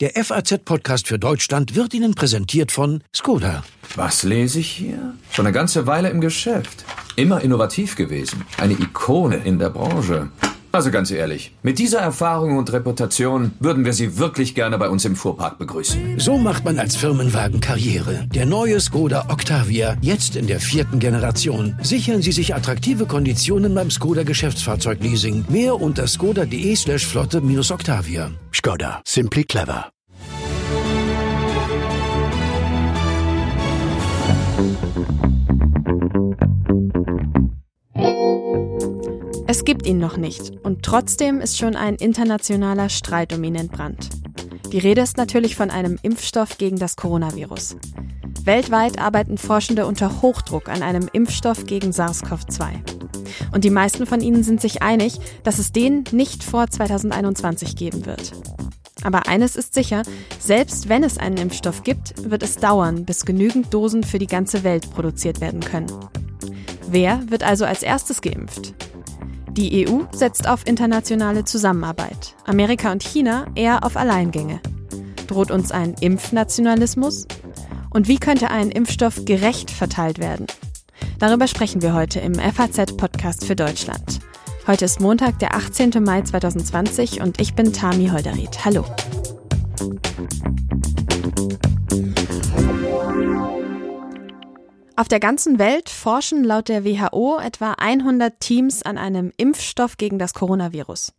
Der FAZ-Podcast für Deutschland wird Ihnen präsentiert von Skoda. Was lese ich hier? Schon eine ganze Weile im Geschäft. Immer innovativ gewesen. Eine Ikone in der Branche. Also ganz ehrlich, mit dieser Erfahrung und Reputation würden wir Sie wirklich gerne bei uns im Fuhrpark begrüßen. So macht man als Firmenwagen Karriere. Der neue Skoda Octavia, jetzt in der vierten Generation. Sichern Sie sich attraktive Konditionen beim Skoda Geschäftsfahrzeugleasing. Mehr unter skoda.de slash flotte-octavia. Skoda, simply clever. Es gibt ihn noch nicht und trotzdem ist schon ein internationaler Streit um ihn entbrannt. Die Rede ist natürlich von einem Impfstoff gegen das Coronavirus. Weltweit arbeiten Forschende unter Hochdruck an einem Impfstoff gegen SARS-CoV-2. Und die meisten von ihnen sind sich einig, dass es den nicht vor 2021 geben wird. Aber eines ist sicher, selbst wenn es einen Impfstoff gibt, wird es dauern, bis genügend Dosen für die ganze Welt produziert werden können. Wer wird also als erstes geimpft? Die EU setzt auf internationale Zusammenarbeit, Amerika und China eher auf Alleingänge. Droht uns ein Impfnationalismus? Und wie könnte ein Impfstoff gerecht verteilt werden? Darüber sprechen wir heute im FAZ-Podcast für Deutschland. Heute ist Montag, der 18. Mai 2020 und ich bin Tami Holderried. Hallo. Auf der ganzen Welt forschen laut der WHO etwa 100 Teams an einem Impfstoff gegen das Coronavirus.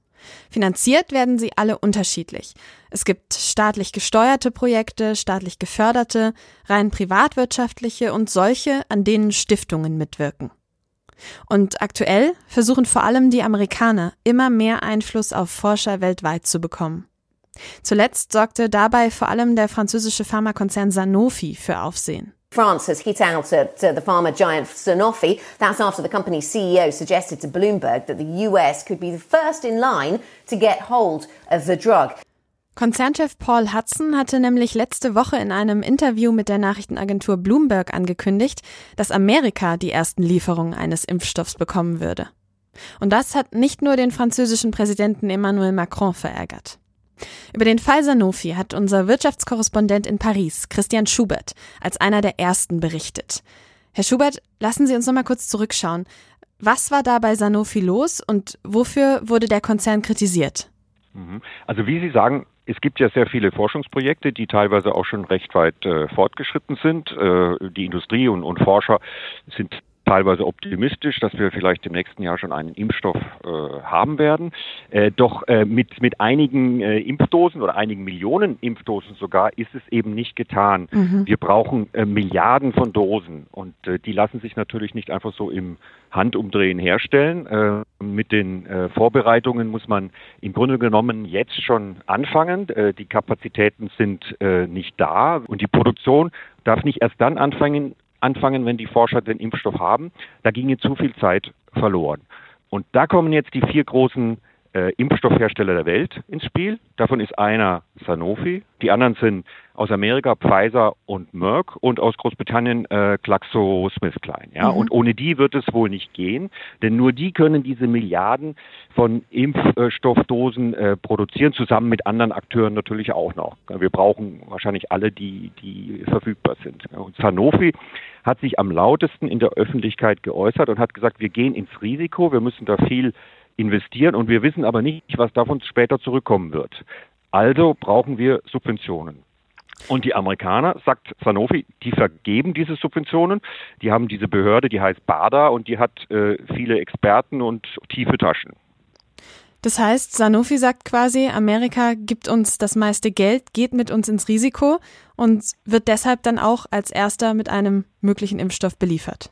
Finanziert werden sie alle unterschiedlich. Es gibt staatlich gesteuerte Projekte, staatlich geförderte, rein privatwirtschaftliche und solche, an denen Stiftungen mitwirken. Und aktuell versuchen vor allem die Amerikaner immer mehr Einfluss auf Forscher weltweit zu bekommen. Zuletzt sorgte dabei vor allem der französische Pharmakonzern Sanofi für Aufsehen. France has hit out at uh, the pharma giant Sanofi. That's after the company's CEO suggested to Bloomberg that the US could be the first in line to get hold of the drug. Konzernchef Paul Hudson hatte nämlich letzte Woche in einem Interview mit der Nachrichtenagentur Bloomberg angekündigt, dass Amerika die ersten Lieferungen eines Impfstoffs bekommen würde. Und das hat nicht nur den französischen Präsidenten Emmanuel Macron verärgert. Über den Fall Sanofi hat unser Wirtschaftskorrespondent in Paris, Christian Schubert, als einer der ersten berichtet. Herr Schubert, lassen Sie uns noch mal kurz zurückschauen. Was war da bei Sanofi los und wofür wurde der Konzern kritisiert? Mhm. Also wie Sie sagen, es gibt ja sehr viele Forschungsprojekte, die teilweise auch schon recht weit äh, fortgeschritten sind. Äh, die Industrie und, und Forscher sind teilweise optimistisch, dass wir vielleicht im nächsten Jahr schon einen Impfstoff äh, haben werden. Äh, doch äh, mit, mit einigen äh, Impfdosen oder einigen Millionen Impfdosen sogar ist es eben nicht getan. Mhm. Wir brauchen äh, Milliarden von Dosen und äh, die lassen sich natürlich nicht einfach so im Handumdrehen herstellen. mit den Vorbereitungen muss man im Grunde genommen jetzt schon anfangen. die Kapazitäten sind nicht da und die Produktion darf nicht erst dann anfangen, anfangen, wenn die Forscher den Impfstoff haben. Da ginge zu viel Zeit verloren. Und da kommen jetzt die vier großen äh, Impfstoffhersteller der Welt ins Spiel. Davon ist einer Sanofi, die anderen sind aus Amerika Pfizer und Merck und aus Großbritannien äh, GlaxoSmithKline. Ja? Mhm. Und ohne die wird es wohl nicht gehen, denn nur die können diese Milliarden von Impfstoffdosen äh, produzieren, zusammen mit anderen Akteuren natürlich auch noch. Wir brauchen wahrscheinlich alle, die, die verfügbar sind. Und Sanofi hat sich am lautesten in der Öffentlichkeit geäußert und hat gesagt, wir gehen ins Risiko, wir müssen da viel investieren und wir wissen aber nicht, was davon später zurückkommen wird. Also brauchen wir Subventionen. Und die Amerikaner, sagt Sanofi, die vergeben diese Subventionen. Die haben diese Behörde, die heißt BADA und die hat äh, viele Experten und tiefe Taschen. Das heißt, Sanofi sagt quasi, Amerika gibt uns das meiste Geld, geht mit uns ins Risiko und wird deshalb dann auch als erster mit einem möglichen Impfstoff beliefert.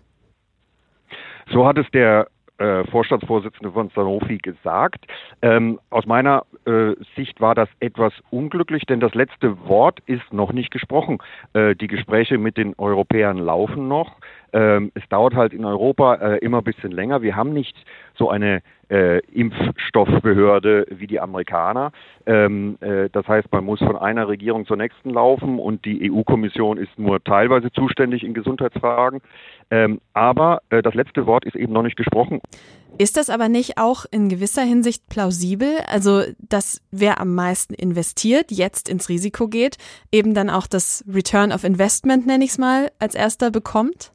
So hat es der äh, Vorstandsvorsitzende von Sanofi gesagt. Ähm, aus meiner äh, Sicht war das etwas unglücklich, denn das letzte Wort ist noch nicht gesprochen. Äh, die Gespräche mit den Europäern laufen noch. Ähm, es dauert halt in Europa äh, immer ein bisschen länger. Wir haben nicht so eine äh, Impfstoffbehörde wie die Amerikaner. Ähm, äh, das heißt, man muss von einer Regierung zur nächsten laufen und die EU-Kommission ist nur teilweise zuständig in Gesundheitsfragen. Ähm, aber äh, das letzte Wort ist eben noch nicht gesprochen. Ist das aber nicht auch in gewisser Hinsicht plausibel? Also, dass wer am meisten investiert, jetzt ins Risiko geht, eben dann auch das Return of Investment, nenne ich es mal, als erster bekommt?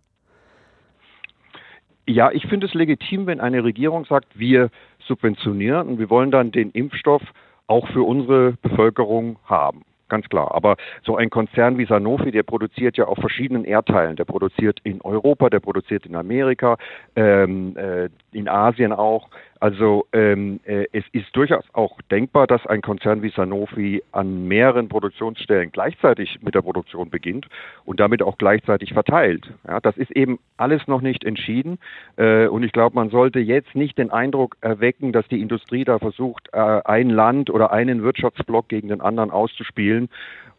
Ja, ich finde es legitim, wenn eine Regierung sagt, wir subventionieren und wir wollen dann den Impfstoff auch für unsere Bevölkerung haben ganz klar. Aber so ein Konzern wie Sanofi, der produziert ja auf verschiedenen Erdteilen. Der produziert in Europa, der produziert in Amerika, ähm, äh, in Asien auch. Also ähm, äh, es ist durchaus auch denkbar, dass ein Konzern wie Sanofi an mehreren Produktionsstellen gleichzeitig mit der Produktion beginnt und damit auch gleichzeitig verteilt. Ja, das ist eben alles noch nicht entschieden äh, und ich glaube, man sollte jetzt nicht den Eindruck erwecken, dass die Industrie da versucht, äh, ein Land oder einen Wirtschaftsblock gegen den anderen auszuspielen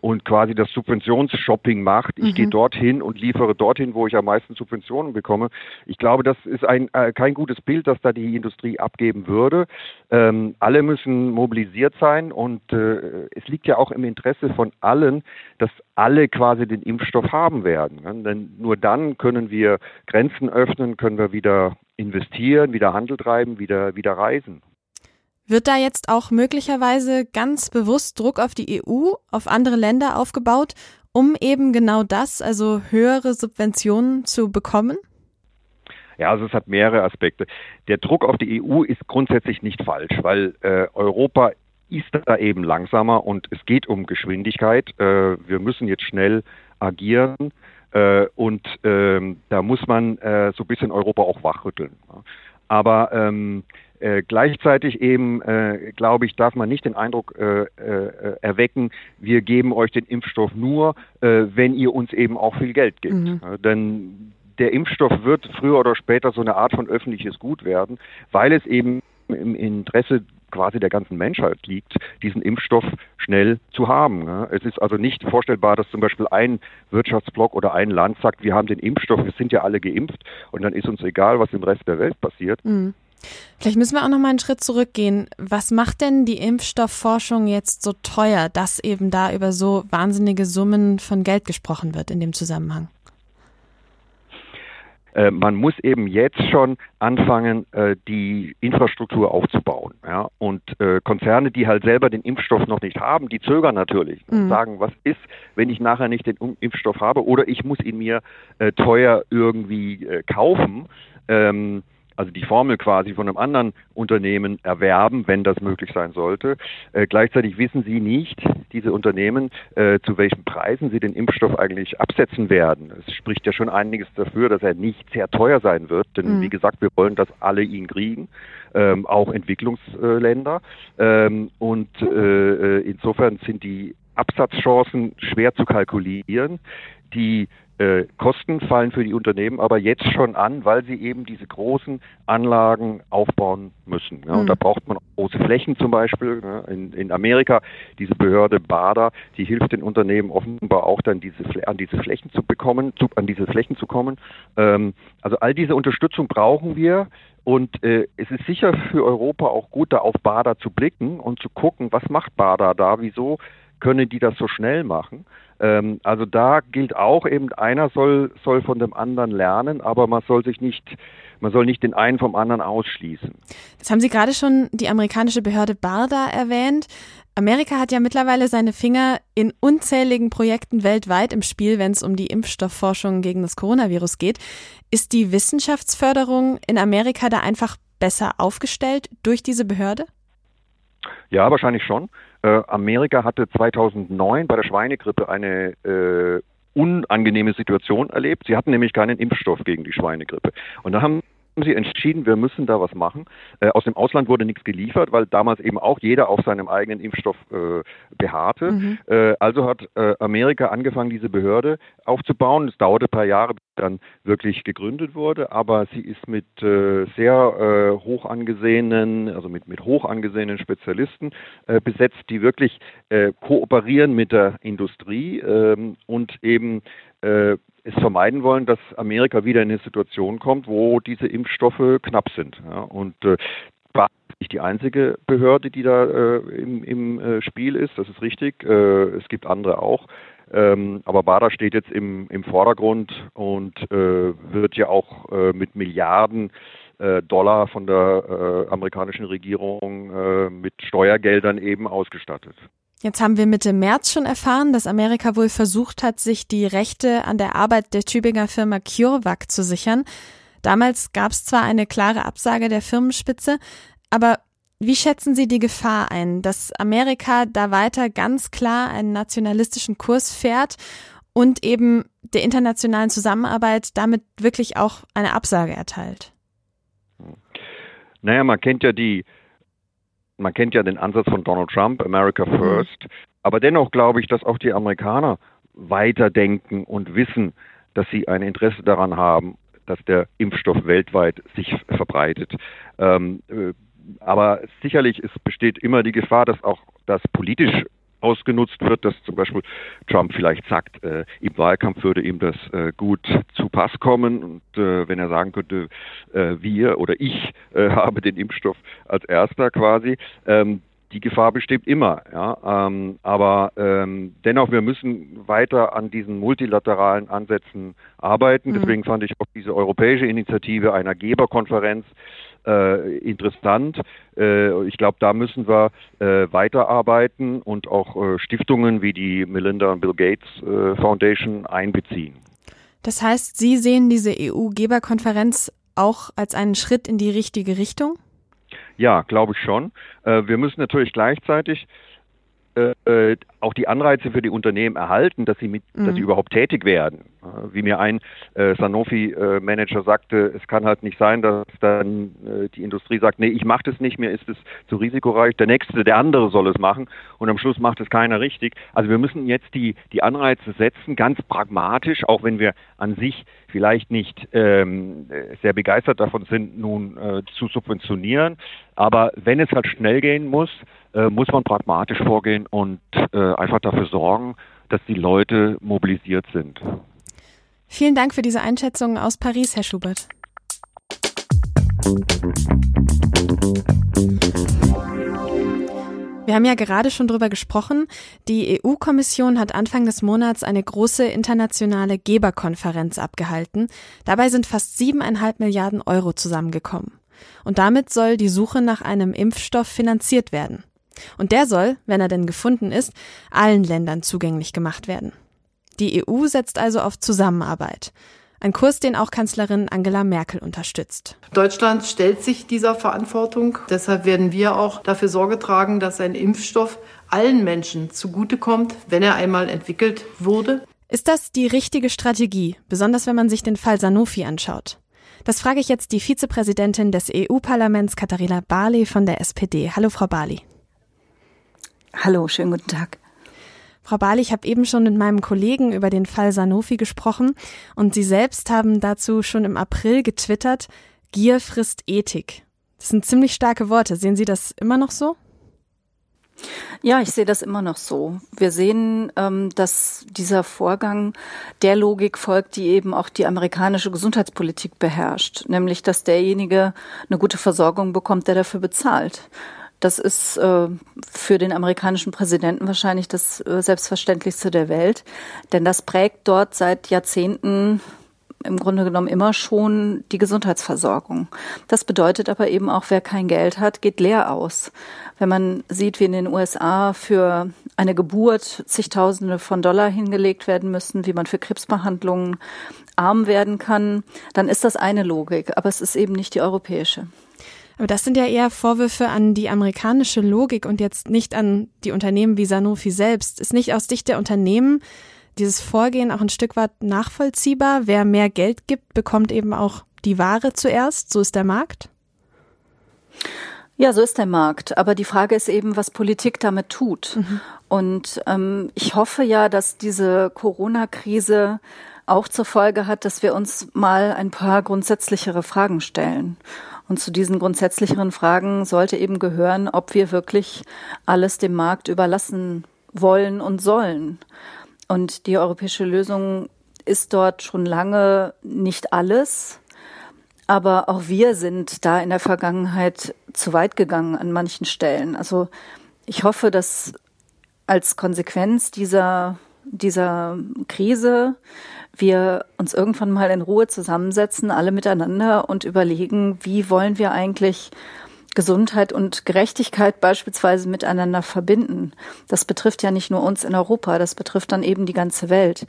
und quasi das Subventionsshopping macht. Ich mhm. gehe dorthin und liefere dorthin, wo ich am meisten Subventionen bekomme. Ich glaube, das ist ein, äh, kein gutes Bild, das da die Industrie abgeben würde. Ähm, alle müssen mobilisiert sein und äh, es liegt ja auch im Interesse von allen, dass alle quasi den Impfstoff haben werden. Ne? Denn nur dann können wir Grenzen öffnen, können wir wieder investieren, wieder Handel treiben, wieder, wieder reisen. Wird da jetzt auch möglicherweise ganz bewusst Druck auf die EU, auf andere Länder aufgebaut, um eben genau das, also höhere Subventionen zu bekommen? Ja, also es hat mehrere Aspekte. Der Druck auf die EU ist grundsätzlich nicht falsch, weil äh, Europa ist da eben langsamer und es geht um Geschwindigkeit. Äh, wir müssen jetzt schnell agieren äh, und ähm, da muss man äh, so ein bisschen Europa auch wachrütteln. Aber ähm, äh, gleichzeitig eben, äh, glaube ich, darf man nicht den Eindruck äh, äh, erwecken, wir geben euch den Impfstoff nur, äh, wenn ihr uns eben auch viel Geld gebt. Mhm. denn der Impfstoff wird früher oder später so eine Art von öffentliches Gut werden, weil es eben im Interesse quasi der ganzen Menschheit liegt, diesen Impfstoff schnell zu haben. Es ist also nicht vorstellbar, dass zum Beispiel ein Wirtschaftsblock oder ein Land sagt, wir haben den Impfstoff, wir sind ja alle geimpft und dann ist uns egal, was im Rest der Welt passiert. Mhm. Vielleicht müssen wir auch noch mal einen Schritt zurückgehen. Was macht denn die Impfstoffforschung jetzt so teuer, dass eben da über so wahnsinnige Summen von Geld gesprochen wird in dem Zusammenhang? Äh, man muss eben jetzt schon anfangen, äh, die Infrastruktur aufzubauen. Ja? Und äh, Konzerne, die halt selber den Impfstoff noch nicht haben, die zögern natürlich mhm. und sagen, was ist, wenn ich nachher nicht den Impfstoff habe oder ich muss ihn mir teuer irgendwie kaufen. Ähm, also die Formel quasi von einem anderen Unternehmen erwerben, wenn das möglich sein sollte. Äh, gleichzeitig wissen sie nicht, diese Unternehmen, äh, zu welchen Preisen sie den Impfstoff eigentlich absetzen werden. Es spricht ja schon einiges dafür, dass er nicht sehr teuer sein wird, denn mhm. wie gesagt, wir wollen, dass alle ihn kriegen, ähm, auch Entwicklungsländer. Ähm, und äh, äh insofern sind die Absatzchancen schwer zu kalkulieren. Die äh, Kosten fallen für die Unternehmen aber jetzt schon an, weil sie eben diese großen Anlagen aufbauen müssen. Ja, mhm. Und da braucht man große Flächen zum Beispiel. Ja, in, in, Amerika, diese Behörde BADA, die hilft den Unternehmen offenbar auch dann diese, an diese Flächen zu bekommen, zu, an diese Flächen zu kommen. Ähm, also all diese Unterstützung brauchen wir. Und äh, es ist sicher für Europa auch gut, da auf BADA zu blicken und zu gucken, was macht BADA da, wieso können die das so schnell machen. Ähm, also da gilt auch eben, einer soll, soll von dem anderen lernen, aber man soll sich nicht man soll nicht den einen vom anderen ausschließen. Das haben Sie gerade schon die amerikanische Behörde BARDA erwähnt. Amerika hat ja mittlerweile seine Finger in unzähligen Projekten weltweit im Spiel, wenn es um die Impfstoffforschung gegen das Coronavirus geht. Ist die Wissenschaftsförderung in Amerika da einfach besser aufgestellt durch diese Behörde? Ja, wahrscheinlich schon. Äh, Amerika hatte 2009 bei der Schweinegrippe eine äh, unangenehme Situation erlebt. Sie hatten nämlich keinen Impfstoff gegen die Schweinegrippe. Und da haben sie entschieden, wir müssen da was machen. Äh, aus dem Ausland wurde nichts geliefert, weil damals eben auch jeder auf seinem eigenen Impfstoff äh, beharrte. Mhm. Äh, also hat äh, Amerika angefangen, diese Behörde aufzubauen. Es dauerte ein paar Jahre, bis dann wirklich gegründet wurde, aber sie ist mit äh, sehr äh, hoch angesehenen, also mit, mit hoch angesehenen Spezialisten besetzt, die wirklich kooperieren mit der Industrie ähm, und eben es vermeiden wollen, dass Amerika wieder in eine Situation kommt, wo diese Impfstoffe knapp sind. Ja, und äh, nicht die einzige Behörde, die da äh, im, im äh, Spiel ist, das ist richtig. Äh, es gibt andere auch. Ähm, aber BADA steht jetzt im, im Vordergrund und äh, wird ja auch äh, mit Milliarden äh, Dollar von der amerikanischen Regierung mit Steuergeldern eben ausgestattet. Jetzt haben wir Mitte März schon erfahren, dass Amerika wohl versucht hat, sich die Rechte an der Arbeit der Tübinger Firma CureVac zu sichern. Damals gab es zwar eine klare Absage der Firmenspitze, aber wie schätzen Sie die Gefahr ein, dass Amerika da weiter ganz klar einen nationalistischen Kurs fährt und eben der internationalen Zusammenarbeit damit wirklich auch eine Absage erteilt? Naja, man kennt ja die, man kennt ja den Ansatz von Donald Trump, America mhm. First, aber dennoch glaube ich, dass auch die Amerikaner weiterdenken und wissen, dass sie ein Interesse daran haben, dass der Impfstoff weltweit sich verbreitet. Ähm, äh, aber sicherlich es besteht immer die Gefahr, dass auch das politisch ausgenutzt wird, dass zum Beispiel Trump vielleicht sagt, äh, im Wahlkampf würde ihm das äh, gut zu Pass kommen und äh, wenn er sagen könnte, äh, wir oder ich äh, habe den Impfstoff als erster quasi, ähm, die Gefahr besteht immer, ja. Ähm, aber ähm, dennoch, wir müssen weiter an diesen multilateralen Ansätzen arbeiten. Mhm. Deswegen fand ich auch diese europäische Initiative einer Geberkonferenz äh, interessant. Äh, ich glaube, da müssen wir äh, weiterarbeiten und auch äh, Stiftungen wie die Melinda und Bill Gates äh, Foundation einbeziehen. Das heißt, Sie sehen diese EU-Geberkonferenz auch als einen Schritt in die richtige Richtung? Ja, glaube ich schon. Äh, wir müssen natürlich gleichzeitig äh, auch die Anreize für die Unternehmen erhalten, dass sie, mit, mhm. dass sie mhm. überhaupt tätig werden. Äh, wie mir ein äh, Sanofi-Manager sagte, es kann halt nicht sein, dass dann äh, die Industrie sagt, nee, ich mache das nicht mehr, ist es zu risikoreich, der Nächste, der andere soll es machen und am Schluss macht es keiner richtig. Also wir müssen jetzt die, die Anreize setzen, ganz pragmatisch, auch wenn wir an sich vielleicht nicht ähm, sehr begeistert davon sind, nun äh, zu subventionieren. Aber wenn es halt schnell gehen muss, äh, muss man pragmatisch vorgehen und äh, einfach dafür sorgen, dass die Leute mobilisiert sind. Vielen Dank für diese Einschätzung aus Paris, Herr Schubert. Wir haben ja gerade schon drüber gesprochen. Die EU-Kommission hat Anfang des Monats eine große internationale Geberkonferenz abgehalten. Dabei sind fast siebeneinhalb Milliarden Euro zusammengekommen. Und damit soll die Suche nach einem Impfstoff finanziert werden. Und der soll, wenn er denn gefunden ist, allen Ländern zugänglich gemacht werden. Die EU setzt also auf Zusammenarbeit. Ein Kurs, den auch Kanzlerin Angela Merkel unterstützt. Deutschland stellt sich dieser Verantwortung. Deshalb werden wir auch dafür Sorge tragen, dass ein Impfstoff allen Menschen zugutekommt, wenn er einmal entwickelt wurde. Ist das die richtige Strategie, besonders wenn man sich den Fall Sanofi anschaut? Das frage ich jetzt die Vizepräsidentin des EU-Parlaments Katharina Barley von der SPD. Hallo, Frau Barley. Hallo, schönen guten Tag. Frau Barley, ich habe eben schon mit meinem Kollegen über den Fall Sanofi gesprochen und Sie selbst haben dazu schon im April getwittert, Gier frisst Ethik. Das sind ziemlich starke Worte. Sehen Sie das immer noch so? Ja, ich sehe das immer noch so. Wir sehen, ähm, dass dieser Vorgang der Logik folgt, die eben auch die amerikanische Gesundheitspolitik beherrscht, nämlich dass derjenige eine gute Versorgung bekommt, der dafür bezahlt. Das ist äh, für den amerikanischen Präsidenten wahrscheinlich das äh, Selbstverständlichste der Welt, denn das prägt dort seit Jahrzehnten im Grunde genommen immer schon die Gesundheitsversorgung. Das bedeutet aber eben auch, wer kein Geld hat, geht leer aus. Wenn man sieht, wie in den USA für eine Geburt zigtausende von Dollar hingelegt werden müssen, wie man für Krebsbehandlungen arm werden kann, dann ist das eine Logik, aber es ist eben nicht die europäische. Aber das sind ja eher Vorwürfe an die amerikanische Logik und jetzt nicht an die Unternehmen wie Sanofi selbst. Ist nicht aus Sicht der Unternehmen dieses Vorgehen auch ein Stück weit nachvollziehbar? Wer mehr Geld gibt, bekommt eben auch die Ware zuerst. So ist der Markt? Ja, so ist der Markt. Aber die Frage ist eben, was Politik damit tut. Mhm. Und ähm, ich hoffe ja, dass diese Corona-Krise auch zur Folge hat, dass wir uns mal ein paar grundsätzlichere Fragen stellen. Und zu diesen grundsätzlicheren Fragen sollte eben gehören, ob wir wirklich alles dem Markt überlassen wollen und sollen. Und die europäische Lösung ist dort schon lange nicht alles. Aber auch wir sind da in der Vergangenheit zu weit gegangen an manchen Stellen. Also ich hoffe, dass als Konsequenz dieser dieser Krise wir uns irgendwann mal in Ruhe zusammensetzen, alle miteinander und überlegen, wie wollen wir eigentlich Gesundheit und Gerechtigkeit beispielsweise miteinander verbinden. Das betrifft ja nicht nur uns in Europa, das betrifft dann eben die ganze Welt.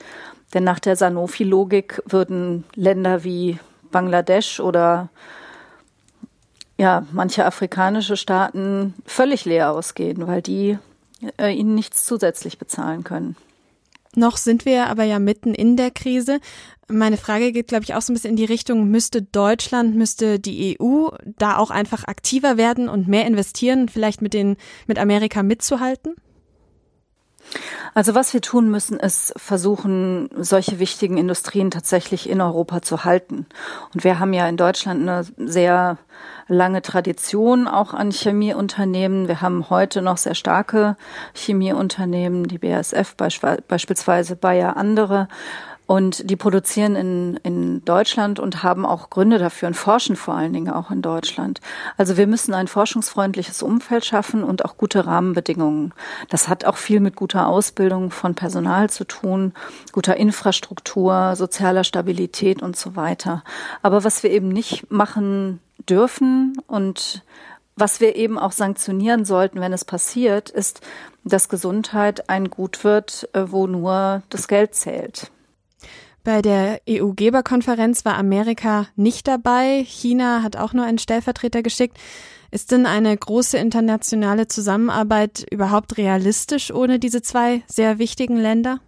Denn nach der Sanofi-Logik würden Länder wie Bangladesch oder ja, manche afrikanische Staaten völlig leer ausgehen, weil die äh, ihnen nichts zusätzlich bezahlen können. Noch sind wir aber ja mitten in der Krise. Meine Frage geht, glaube ich, auch so ein bisschen in die Richtung, müsste Deutschland, müsste die EU da auch einfach aktiver werden und mehr investieren, vielleicht mit den, mit Amerika mitzuhalten? Also was wir tun müssen, ist versuchen, solche wichtigen Industrien tatsächlich in Europa zu halten. Und wir haben ja in Deutschland eine sehr lange Tradition auch an Chemieunternehmen. Wir haben heute noch sehr starke Chemieunternehmen, die BASF beispielsweise, Bayer, andere. Und die produzieren in, in Deutschland und haben auch Gründe dafür und forschen vor allen Dingen auch in Deutschland. Also wir müssen ein forschungsfreundliches Umfeld schaffen und auch gute Rahmenbedingungen. Das hat auch viel mit guter Ausbildung von Personal zu tun, guter Infrastruktur, sozialer Stabilität und so weiter. Aber was wir eben nicht machen dürfen und was wir eben auch sanktionieren sollten, wenn es passiert, ist, dass Gesundheit ein Gut wird, äh, wo nur das Geld zählt. Bei der EU-Geberkonferenz war Amerika nicht dabei. China hat auch nur einen Stellvertreter geschickt. Ist denn eine große internationale Zusammenarbeit überhaupt realistisch ohne diese zwei sehr wichtigen Länder?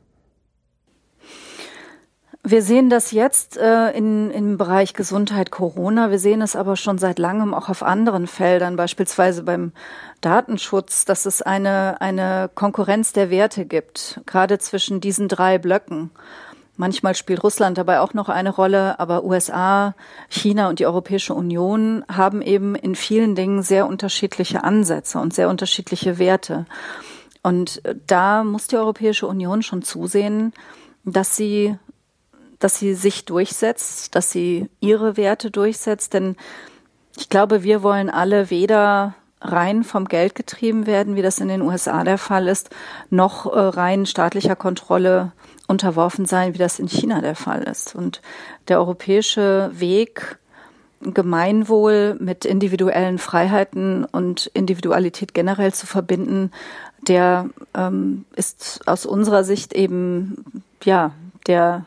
Wir sehen das jetzt äh, in, im Bereich Gesundheit Corona. Wir sehen es aber schon seit langem auch auf anderen Feldern, beispielsweise beim Datenschutz, dass es eine, eine Konkurrenz der Werte gibt, gerade zwischen diesen drei Blöcken. Manchmal spielt Russland dabei auch noch eine Rolle, aber USA, China und die Europäische Union haben eben in vielen Dingen sehr unterschiedliche Ansätze und sehr unterschiedliche Werte. Und da muss die Europäische Union schon zusehen, dass sie, dass sie sich durchsetzt, dass sie ihre Werte durchsetzt, denn ich glaube, wir wollen alle weder rein vom Geld getrieben werden, wie das in den USA der Fall ist, noch äh, rein staatlicher Kontrolle unterworfen sein, wie das in China der Fall ist. Und der europäische Weg, Gemeinwohl mit individuellen Freiheiten und Individualität generell zu verbinden, der ähm, ist aus unserer Sicht eben ja der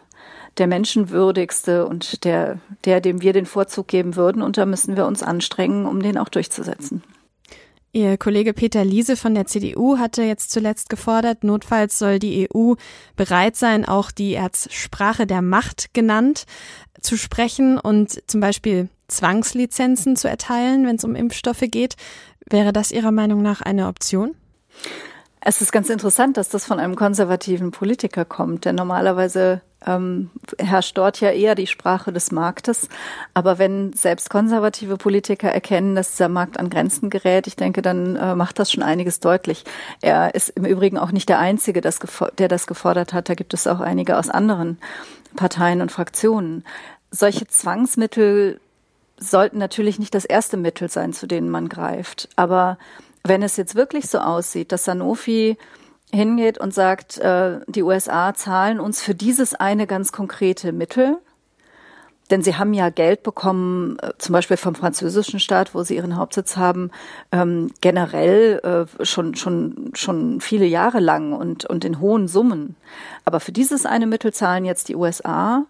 der menschenwürdigste und der der dem wir den Vorzug geben würden und da müssen wir uns anstrengen, um den auch durchzusetzen. Ihr Kollege Peter Liese von der CDU hatte jetzt zuletzt gefordert, notfalls soll die EU bereit sein, auch die Erzsprache der Macht genannt zu sprechen und zum Beispiel Zwangslizenzen zu erteilen, wenn es um Impfstoffe geht. Wäre das Ihrer Meinung nach eine Option? Es ist ganz interessant, dass das von einem konservativen Politiker kommt, denn normalerweise ähm, herrscht dort ja eher die Sprache des Marktes. Aber wenn selbst konservative Politiker erkennen, dass dieser Markt an Grenzen gerät, ich denke, dann äh, macht das schon einiges deutlich. Er ist im Übrigen auch nicht der Einzige, das der das gefordert hat. Da gibt es auch einige aus anderen Parteien und Fraktionen. Solche Zwangsmittel sollten natürlich nicht das erste Mittel sein, zu denen man greift. Aber wenn es jetzt wirklich so aussieht, dass Sanofi hingeht und sagt, äh, die USA zahlen uns für dieses eine ganz konkrete Mittel, denn sie haben ja Geld bekommen, äh, zum Beispiel vom französischen Staat, wo sie ihren Hauptsitz haben, ähm, generell äh, schon schon schon viele Jahre lang und und in hohen Summen. Aber für dieses eine Mittel zahlen jetzt die USA.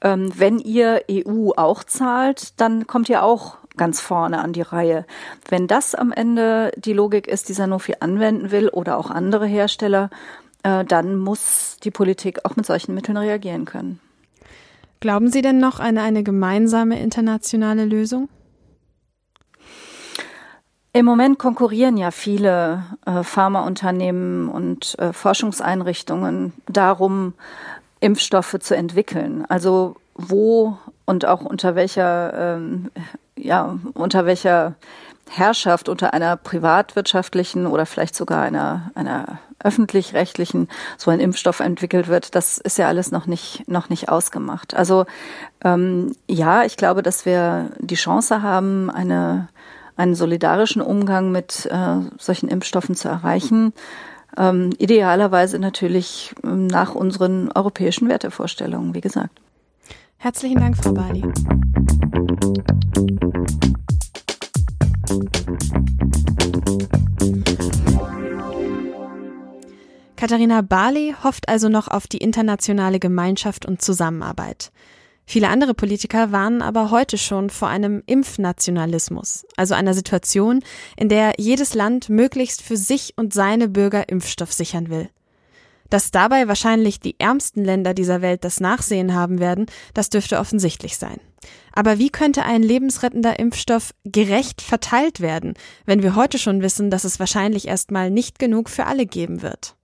Ähm, wenn ihr EU auch zahlt, dann kommt ihr auch ganz vorne an die Reihe. Wenn das am Ende die Logik ist, die Sanofi anwenden will oder auch andere Hersteller, äh, dann muss die Politik auch mit solchen Mitteln reagieren können. Glauben Sie denn noch an eine gemeinsame internationale Lösung? Im Moment konkurrieren ja viele äh, Pharmaunternehmen und äh, Forschungseinrichtungen darum, Impfstoffe zu entwickeln. Also wo und auch unter welcher ähm, ja, unter welcher Herrschaft, unter einer privatwirtschaftlichen oder vielleicht sogar einer, einer öffentlich-rechtlichen so ein Impfstoff entwickelt wird, das ist ja alles noch nicht, noch nicht ausgemacht. Also ähm, ja, ich glaube, dass wir die Chance haben, eine, einen solidarischen Umgang mit äh, solchen Impfstoffen zu erreichen. Ähm, idealerweise natürlich ähm, nach unseren europäischen Wertevorstellungen, wie gesagt. Herzlichen Dank, Frau Bali. Katharina Barley hofft also noch auf die internationale Gemeinschaft und Zusammenarbeit. Viele andere Politiker warnen aber heute schon vor einem Impfnationalismus, also einer Situation, in der jedes Land möglichst für sich und seine Bürger Impfstoff sichern will. Dass dabei wahrscheinlich die ärmsten Länder dieser Welt das Nachsehen haben werden, das dürfte offensichtlich sein. Aber wie könnte ein lebensrettender Impfstoff gerecht verteilt werden, wenn wir heute schon wissen, dass es wahrscheinlich erstmal nicht genug für alle geben wird?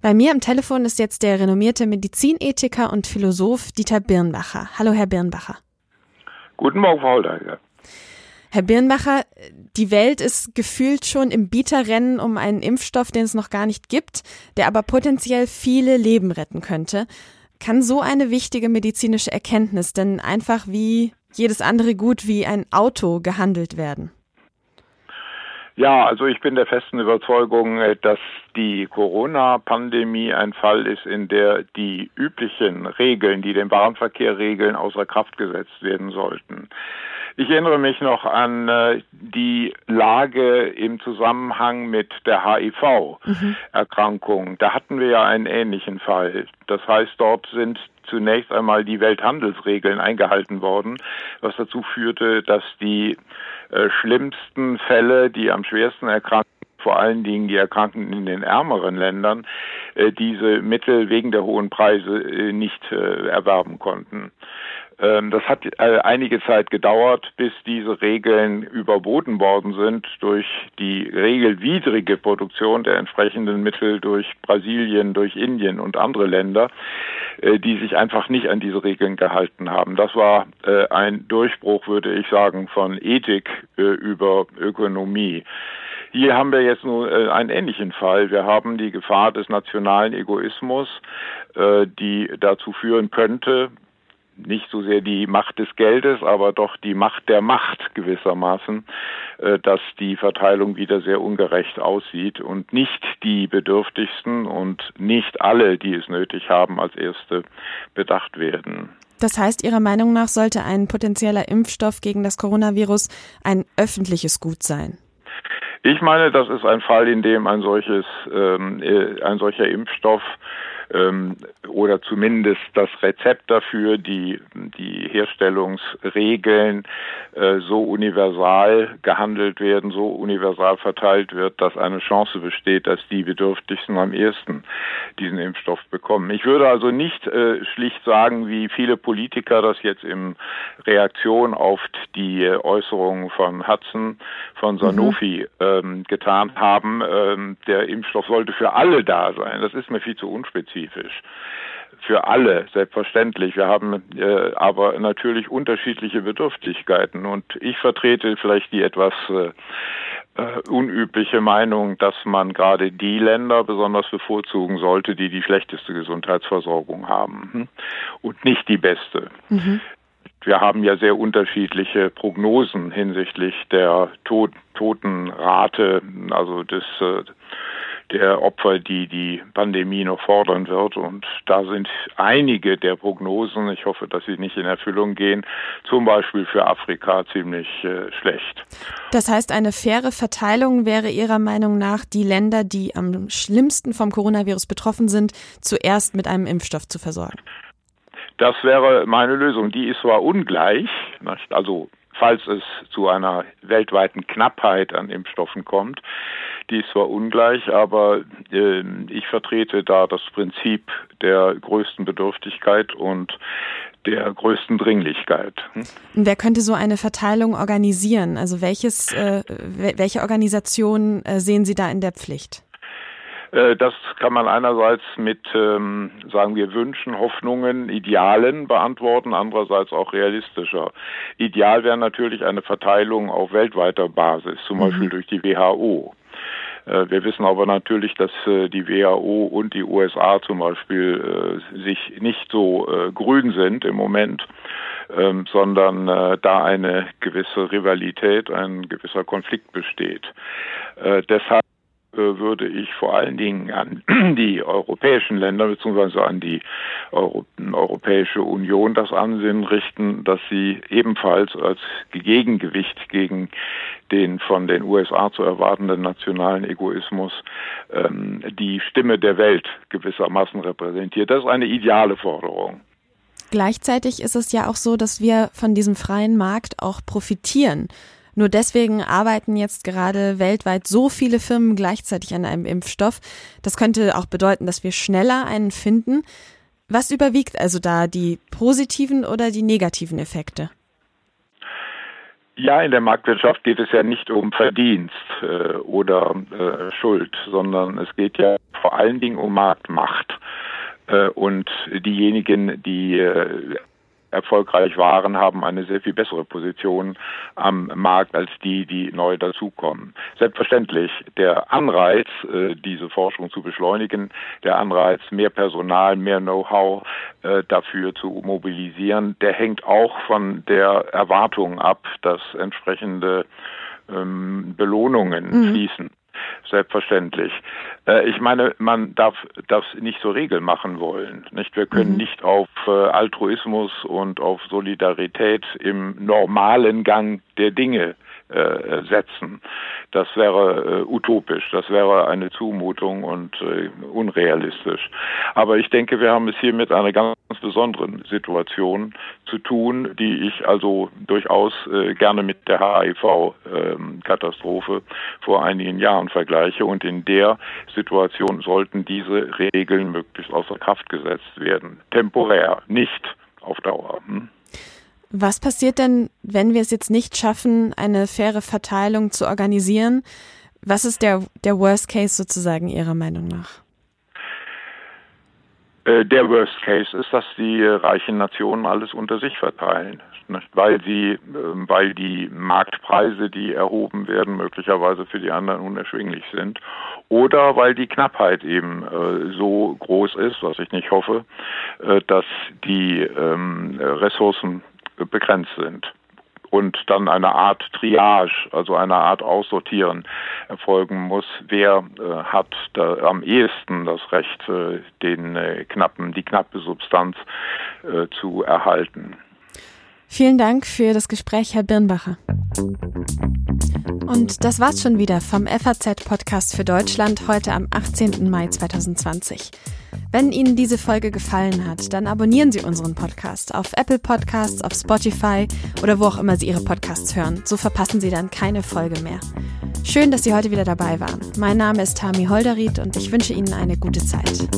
Bei mir am Telefon ist jetzt der renommierte Medizinethiker und Philosoph Dieter Birnbacher. Hallo, Herr Birnbacher. Guten Morgen, Frau Holder. Herr Birnbacher, die Welt ist gefühlt schon im Bieterrennen um einen Impfstoff, den es noch gar nicht gibt, der aber potenziell viele Leben retten könnte. Kann so eine wichtige medizinische Erkenntnis denn einfach wie jedes andere Gut wie ein Auto gehandelt werden? Ja, also ich bin der festen Überzeugung, äh, dass die Corona-Pandemie ein Fall ist, in der die üblichen Regeln, die den Bahnverkehr regeln, außer Kraft gesetzt werden sollten. Ich erinnere mich noch an äh, die Lage im Zusammenhang mit der HIV-Erkrankung. Mhm. Da hatten wir ja einen ähnlichen Fall. Das heißt, dort sind zunächst einmal die Welthandelsregeln eingehalten worden, was dazu führte, dass die äh, schlimmsten Fälle, die am schwersten erkranken, vor allen Dingen die Erkrankten in den ärmeren Ländern, äh, diese Mittel wegen der hohen Preise äh, nicht äh, erwerben konnten. Ähm, das hat äh, einige Zeit gedauert, bis diese Regeln überboten worden sind durch die regelwidrige Produktion der entsprechenden Mittel durch Brasilien, durch Indien und andere Länder, äh, die sich einfach nicht an diese Regeln gehalten haben. Das war äh, ein Durchbruch, würde ich sagen, von Ethik über Ökonomie. Hier haben wir jetzt nur einen ähnlichen Fall. Wir haben die Gefahr des nationalen Egoismus, die dazu führen könnte, nicht so sehr die Macht des Geldes, aber doch die Macht der Macht gewissermaßen, äh, dass die Verteilung wieder sehr ungerecht aussieht und nicht die Bedürftigsten und nicht alle, die es nötig haben, als Erste bedacht werden. Das heißt, Ihrer Meinung nach sollte ein potenzieller Impfstoff gegen das Coronavirus ein öffentliches Gut sein? Ich meine, das ist ein Fall, in dem ein solches, ähm, äh, ein solcher Impfstoff ähm, oder zumindest das Rezept dafür, die, die Herstellungsregeln äh, so universal gehandelt werden, so universal verteilt wird, dass eine Chance besteht, dass die Bedürftigsten am ersten diesen Impfstoff bekommen. Ich würde also nicht äh, schlicht sagen, wie viele Politiker das jetzt in Reaktion auf die Äußerungen von Hudson, von mhm. Sanofi mhm. ähm, getan haben, ähm, der Impfstoff sollte für alle da sein. Das ist mir viel zu unspezifisch spezifisch für alle, selbstverständlich. Wir haben äh, aber natürlich unterschiedliche Bedürftigkeiten und ich vertrete vielleicht die etwas äh, äh, unübliche Meinung, dass man gerade die Länder besonders bevorzugen sollte, die die schlechteste Gesundheitsversorgung haben hm? und nicht die beste. Mhm. Wir haben ja sehr unterschiedliche Prognosen hinsichtlich der Tod Totenrate, also des äh, der Opfer, die die Pandemie noch fordern wird. Und da sind einige der Prognosen, ich hoffe, dass sie nicht in Erfüllung gehen, zum Beispiel für Afrika ziemlich äh, schlecht. Das heißt, eine faire Verteilung wäre Ihrer Meinung nach, die Länder, die am schlimmsten vom Coronavirus betroffen sind, zuerst mit einem Impfstoff zu versorgen. Das wäre meine Lösung. Die ist zwar ungleich, also falls es zu einer weltweiten Knappheit an Impfstoffen kommt, die ist zwar ungleich, aber äh, ich vertrete da das Prinzip der größten Bedürftigkeit und der größten Dringlichkeit. Hm? Wer könnte so eine Verteilung organisieren? Also welches, äh, welche Organisationen äh, sehen Sie da in der Pflicht? Äh, das kann man einerseits mit, ähm, sagen wir, Wünschen, Hoffnungen, Idealen beantworten, andererseits auch realistischer. Ideal wäre natürlich eine Verteilung auf weltweiter Basis, zum mhm. Beispiel durch die WHO. Äh, wir wissen aber natürlich, dass äh, die WHO und die USA zum Beispiel äh, sich nicht so grün sind im Moment, ähm, sondern da eine gewisse Rivalität, ein gewisser Konflikt besteht. Deshalb würde ich vor allen Dingen an die europäischen Länder bzw. an die Euro Europäische Union das Ansinnen richten, dass sie ebenfalls als Gegengewicht gegen den von den USA zu erwartenden nationalen Egoismus ähm, die Stimme der Welt gewissermaßen repräsentiert. Das ist eine ideale Forderung. Gleichzeitig ist es ja auch so, dass wir von diesem freien Markt auch profitieren. Nur deswegen arbeiten jetzt gerade weltweit so viele Firmen gleichzeitig an einem Impfstoff. Das könnte auch bedeuten, dass wir schneller einen finden. Was überwiegt also da, die positiven oder die negativen Effekte? Ja, in der Marktwirtschaft geht es ja nicht um Verdienst äh, oder äh, Schuld, sondern es geht ja vor allen Dingen um Marktmacht. Äh, und diejenigen, die äh, erfolgreich waren, haben eine sehr viel bessere Position am Markt als die, die neu dazukommen. Selbstverständlich, der Anreiz, äh, diese Forschung zu beschleunigen, der Anreiz, mehr Personal, mehr Know-how äh, dafür zu mobilisieren, der hängt auch von der Erwartung ab, dass entsprechende ähm, Belohnungen mhm. fließen. Selbstverständlich. Äh, ich meine, man darf das nicht so Regel machen wollen. Nicht? Wir können mhm. nicht auf äh, Altruismus und auf Solidarität im normalen Gang der Dinge äh, setzen. Das wäre äh, utopisch, das wäre eine Zumutung und äh, unrealistisch. Aber ich denke, wir haben es hier mit einer ganz besonderen Situation zu tun, die ich also durchaus äh, gerne mit der HIV-Katastrophe ähm, vor einigen Jahren vergleiche. Und in der Situation sollten diese Regeln möglichst außer Kraft gesetzt werden. Temporär, nicht auf Dauer. Hm? Was passiert denn, wenn wir es jetzt nicht schaffen, eine faire Verteilung zu organisieren? Was ist der, der Worst Case sozusagen Ihrer Meinung nach? Äh, der Worst Case ist, dass die reichen Nationen alles unter sich verteilen, weil sie, ähm, weil die Marktpreise, die erhoben werden, möglicherweise für die anderen unerschwinglich sind, oder weil die Knappheit eben äh, so groß ist, was ich nicht hoffe, äh, dass die ähm, Ressourcen begrenzt sind und dann eine Art Triage, also eine Art Aussortieren erfolgen muss. Wer äh, hat am ehesten das Recht, äh, den äh, knappen, die knappe Substanz äh, zu erhalten? Vielen Dank für das Gespräch, Herr Birnbacher. Und das war's schon wieder vom FAZ-Podcast für Deutschland heute am 18. Mai 2020. Wenn Ihnen diese Folge gefallen hat, dann abonnieren Sie unseren Podcast auf Apple Podcasts, auf Spotify oder wo auch immer Sie Ihre Podcasts hören. So verpassen Sie dann keine Folge mehr. Schön, dass Sie heute wieder dabei waren. Mein Name ist Tami Holderried und ich wünsche Ihnen eine gute Zeit.